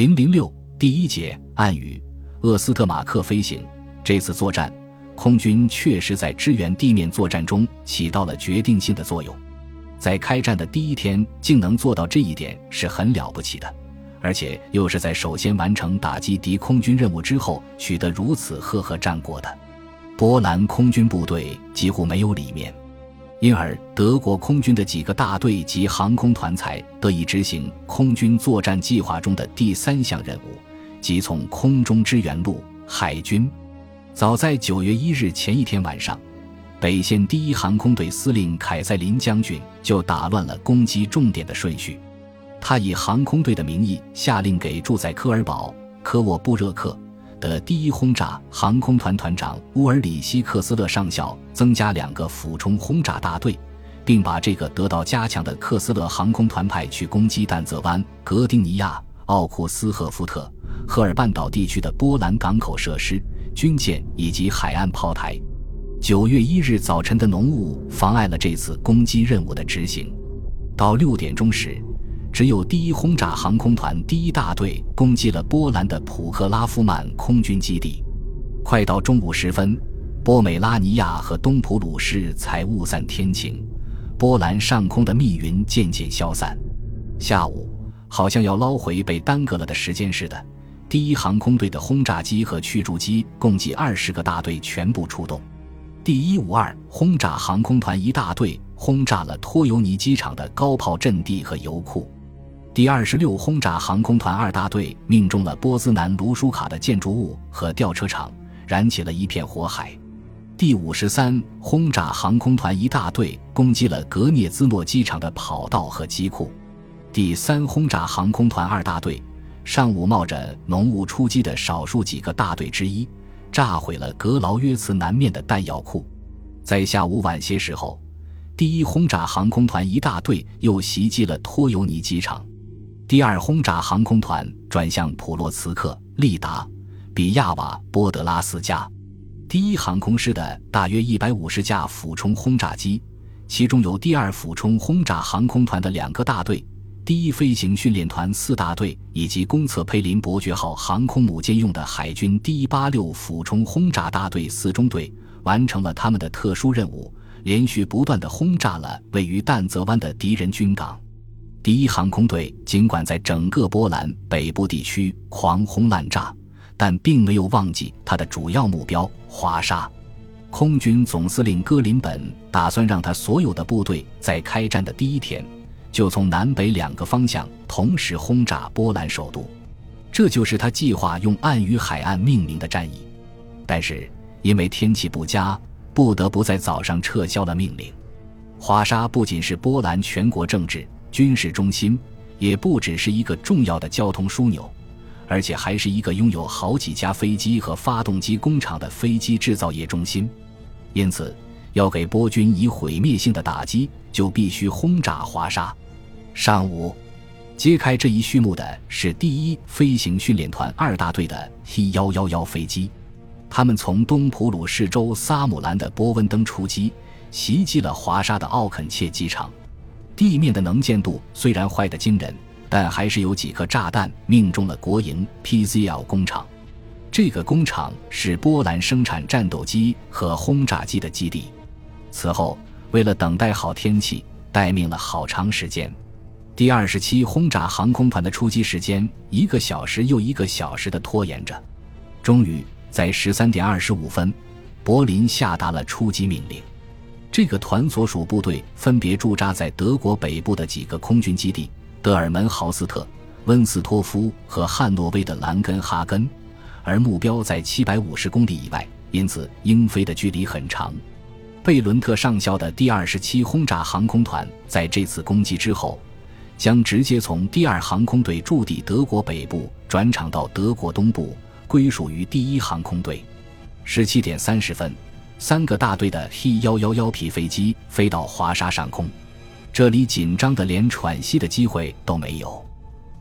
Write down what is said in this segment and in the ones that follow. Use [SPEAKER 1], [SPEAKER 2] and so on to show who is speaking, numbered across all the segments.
[SPEAKER 1] 零零六第一节暗语：厄斯特马克飞行。这次作战，空军确实在支援地面作战中起到了决定性的作用。在开战的第一天竟能做到这一点，是很了不起的。而且又是在首先完成打击敌空军任务之后，取得如此赫赫战果的。波兰空军部队几乎没有里面。因而，德国空军的几个大队及航空团才得以执行空军作战计划中的第三项任务，即从空中支援陆海军。早在九月一日前一天晚上，北线第一航空队司令凯塞林将军就打乱了攻击重点的顺序。他以航空队的名义下令给住在科尔堡科沃布热克。的第一轰炸航空团团长乌尔里希克斯勒上校增加两个俯冲轰炸大队，并把这个得到加强的克斯勒航空团派去攻击但泽湾、格丁尼亚、奥库斯赫夫特、赫尔半岛地区的波兰港口设施、军舰以及海岸炮台。九月一日早晨的浓雾妨碍了这次攻击任务的执行。到六点钟时。只有第一轰炸航空团第一大队攻击了波兰的普克拉夫曼空军基地。快到中午时分，波美拉尼亚和东普鲁士才雾散天晴，波兰上空的密云渐渐消散。下午，好像要捞回被耽搁了的时间似的，第一航空队的轰炸机和驱逐机共计二十个大队全部出动。第一五二轰炸航空团一大队轰炸了托尤尼机场的高炮阵地和油库。第二十六轰炸航空团二大队命中了波兹南卢舒卡的建筑物和吊车厂，燃起了一片火海。第五十三轰炸航空团一大队攻击了格涅兹诺机场的跑道和机库。第三轰炸航空团二大队上午冒着浓雾出击的少数几个大队之一，炸毁了格劳约茨南面的弹药库。在下午晚些时候，第一轰炸航空团一大队又袭击了托尤尼机场。第二轰炸航空团转向普洛茨克、利达、比亚瓦波德拉斯加。第一航空师的大约一百五十架俯冲轰炸机，其中有第二俯冲轰炸航空团的两个大队、第一飞行训练团四大队以及公测佩林伯爵号航空母舰用的海军第一八六俯冲轰炸大队四中队，完成了他们的特殊任务，连续不断的轰炸了位于淡泽湾的敌人军港。第一航空队尽管在整个波兰北部地区狂轰滥炸，但并没有忘记他的主要目标华沙。空军总司令戈林本打算让他所有的部队在开战的第一天就从南北两个方向同时轰炸波兰首都，这就是他计划用暗语海岸命名的战役。但是因为天气不佳，不得不在早上撤销了命令。华沙不仅是波兰全国政治。军事中心也不只是一个重要的交通枢纽，而且还是一个拥有好几家飞机和发动机工厂的飞机制造业中心。因此，要给波军以毁灭性的打击，就必须轰炸华沙。上午，揭开这一序幕的是第一飞行训练团二大队的 T 幺幺幺飞机，他们从东普鲁士州萨姆兰的波温登出击，袭击了华沙的奥肯切机场。地面的能见度虽然坏得惊人，但还是有几颗炸弹命中了国营 PZL 工厂。这个工厂是波兰生产战斗机和轰炸机的基地。此后，为了等待好天气，待命了好长时间。第二十七轰炸航空团的出击时间一个小时又一个小时的拖延着，终于在十三点二十五分，柏林下达了出击命令。这个团所属部队分别驻扎在德国北部的几个空军基地：德尔门豪斯特、温斯托夫和汉诺威的兰根哈根，而目标在七百五十公里以外，因此英飞的距离很长。贝伦特上校的第二十七轰炸航空团在这次攻击之后，将直接从第二航空队驻地德国北部转场到德国东部，归属于第一航空队。十七点三十分。三个大队的 H 幺幺幺 P 飞机飞到华沙上空，这里紧张的连喘息的机会都没有。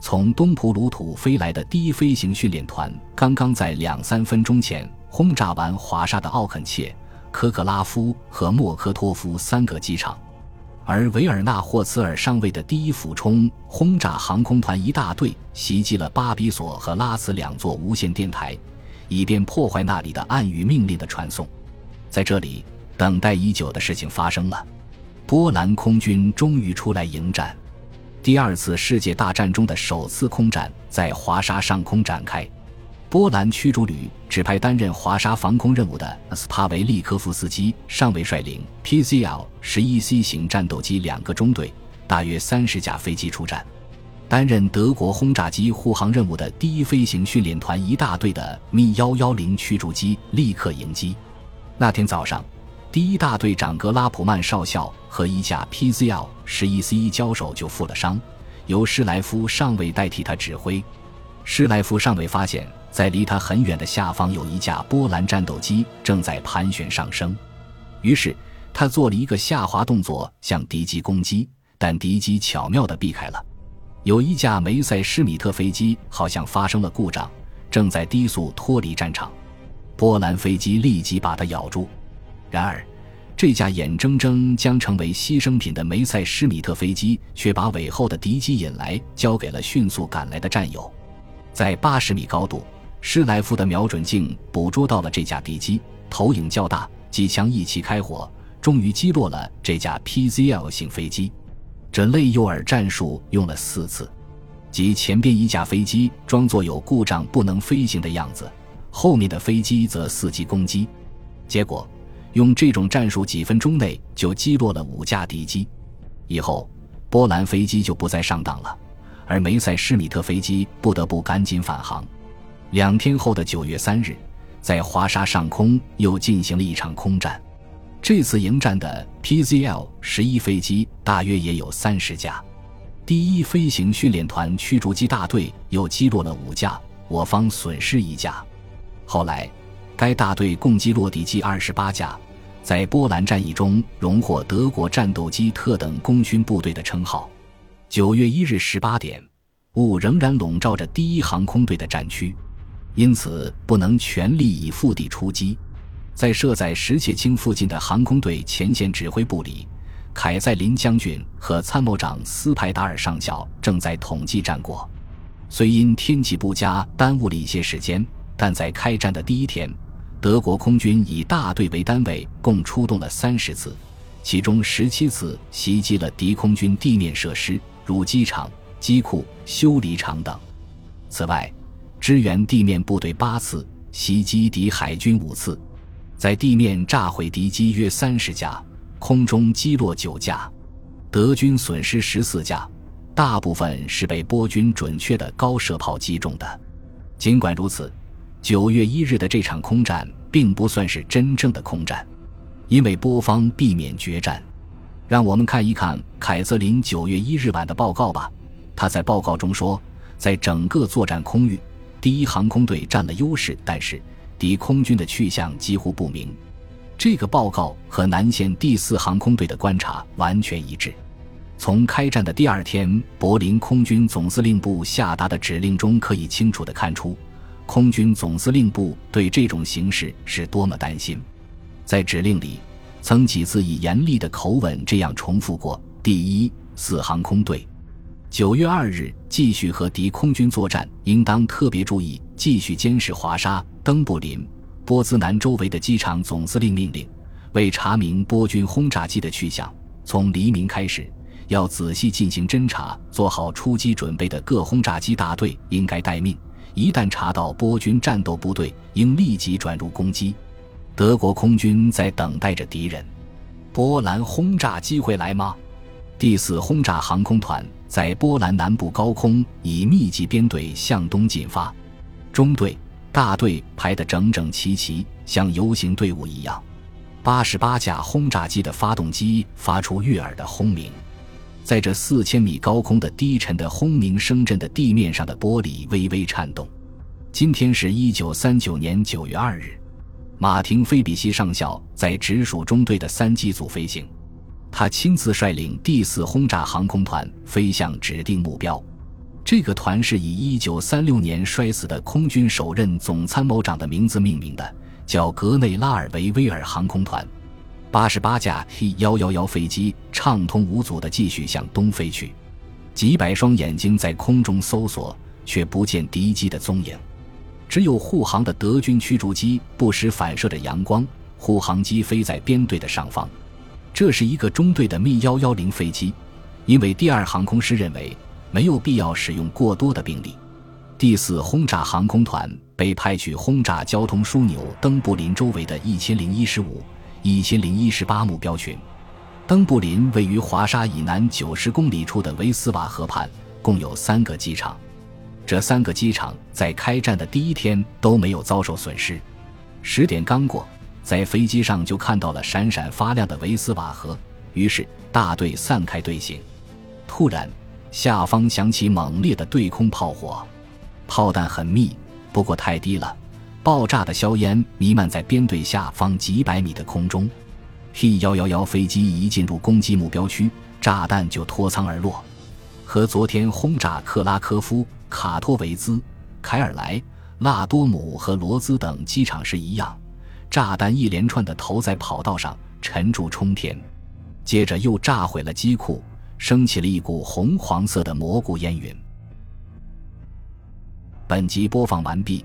[SPEAKER 1] 从东普鲁土飞来的第一飞行训练团刚刚在两三分钟前轰炸完华沙的奥肯切、科克拉夫和莫科托夫三个机场。而维尔纳霍茨尔上尉的第一俯冲轰炸航空团一大队袭击了巴比索和拉茨两座无线电台，以便破坏那里的暗语命令的传送。在这里，等待已久的事情发生了，波兰空军终于出来迎战。第二次世界大战中的首次空战在华沙上空展开。波兰驱逐旅指派担任华沙防空任务的斯帕维利科夫斯基上尉率领 PZL 十一 C 型战斗机两个中队，大约三十架飞机出战。担任德国轰炸机护航任务的第一飞行训练团一大队的 Mi 幺幺零驱逐机立刻迎击。那天早上，第一大队长格拉普曼少校和一架 PZL 十一 C 交手就负了伤，由施莱夫上尉代替他指挥。施莱夫上尉发现。在离他很远的下方有一架波兰战斗机正在盘旋上升，于是他做了一个下滑动作向敌机攻击，但敌机巧妙地避开了。有一架梅塞施米特飞机好像发生了故障，正在低速脱离战场，波兰飞机立即把它咬住。然而，这架眼睁睁将成为牺牲品的梅塞施米特飞机却把尾后的敌机引来，交给了迅速赶来的战友，在八十米高度。施莱夫的瞄准镜捕捉到了这架敌机，投影较大，机枪一齐开火，终于击落了这架 PZL 型飞机。这类诱饵战术用了四次，即前边一架飞机装作有故障不能飞行的样子，后面的飞机则伺机攻击。结果，用这种战术，几分钟内就击落了五架敌机。以后，波兰飞机就不再上当了，而梅塞施米特飞机不得不赶紧返航。两天后的九月三日，在华沙上空又进行了一场空战。这次迎战的 PZL 十一飞机大约也有三十架。第一飞行训练团驱逐机大队又击落了五架，我方损失一架。后来，该大队共击落敌机二十八架，在波兰战役中荣获德国战斗机特等功勋部队的称号。九月一日十八点，雾仍然笼罩着第一航空队的战区。因此，不能全力以赴地出击。在设在石切青附近的航空队前线指挥部里，凯塞林将军和参谋长斯派达尔上校正在统计战果。虽因天气不佳耽误了一些时间，但在开战的第一天，德国空军以大队为单位，共出动了三十次，其中十七次袭击了敌空军地面设施，如机场、机库、修理厂等。此外，支援地面部队八次，袭击敌海军五次，在地面炸毁敌机约三十架，空中击落九架，德军损失十四架，大部分是被波军准确的高射炮击中的。尽管如此，九月一日的这场空战并不算是真正的空战，因为波方避免决战。让我们看一看凯瑟琳九月一日晚的报告吧。他在报告中说，在整个作战空域。第一航空队占了优势，但是敌空军的去向几乎不明。这个报告和南线第四航空队的观察完全一致。从开战的第二天柏林空军总司令部下达的指令中可以清楚地看出，空军总司令部对这种形势是多么担心。在指令里，曾几次以严厉的口吻这样重复过：“第一四航空队。”九月二日，继续和敌空军作战，应当特别注意，继续监视华沙、登布林、波兹南周围的机场。总司令命令，为查明波军轰炸机的去向，从黎明开始，要仔细进行侦察，做好出击准备的各轰炸机大队应该待命。一旦查到波军战斗部队，应立即转入攻击。德国空军在等待着敌人。波兰轰炸机会来吗？第四轰炸航空团。在波兰南部高空以密集编队向东进发，中队、大队排得整整齐齐，像游行队伍一样。八十八架轰炸机的发动机发出悦耳的轰鸣，在这四千米高空的低沉的轰鸣声震的地面上的玻璃微微颤动。今天是一九三九年九月二日，马廷菲比西上校在直属中队的三机组飞行。他亲自率领第四轰炸航空团飞向指定目标。这个团是以1936年摔死的空军首任总参谋长的名字命名的，叫格内拉尔维威尔航空团。八十八架 T 幺幺幺飞机畅通无阻地继续向东飞去，几百双眼睛在空中搜索，却不见敌机的踪影。只有护航的德军驱逐机不时反射着阳光，护航机飞在编队的上方。这是一个中队的密幺幺零飞机，因为第二航空师认为没有必要使用过多的兵力。第四轰炸航空团被派去轰炸交通枢纽登布林周围的一千零一十五。一千零一十八目标群，登布林位于华沙以南九十公里处的维斯瓦河畔，共有三个机场。这三个机场在开战的第一天都没有遭受损失。十点刚过，在飞机上就看到了闪闪发亮的维斯瓦河，于是大队散开队形。突然，下方响起猛烈的对空炮火，炮弹很密，不过太低了。爆炸的硝烟弥漫在编队下方几百米的空中，T 幺幺幺飞机一进入攻击目标区，炸弹就脱舱而落。和昨天轰炸克拉科夫、卡托维兹、凯尔莱、拉多姆和罗兹等机场时一样，炸弹一连串的投在跑道上，沉住冲天。接着又炸毁了机库，升起了一股红黄色的蘑菇烟云。本集播放完毕。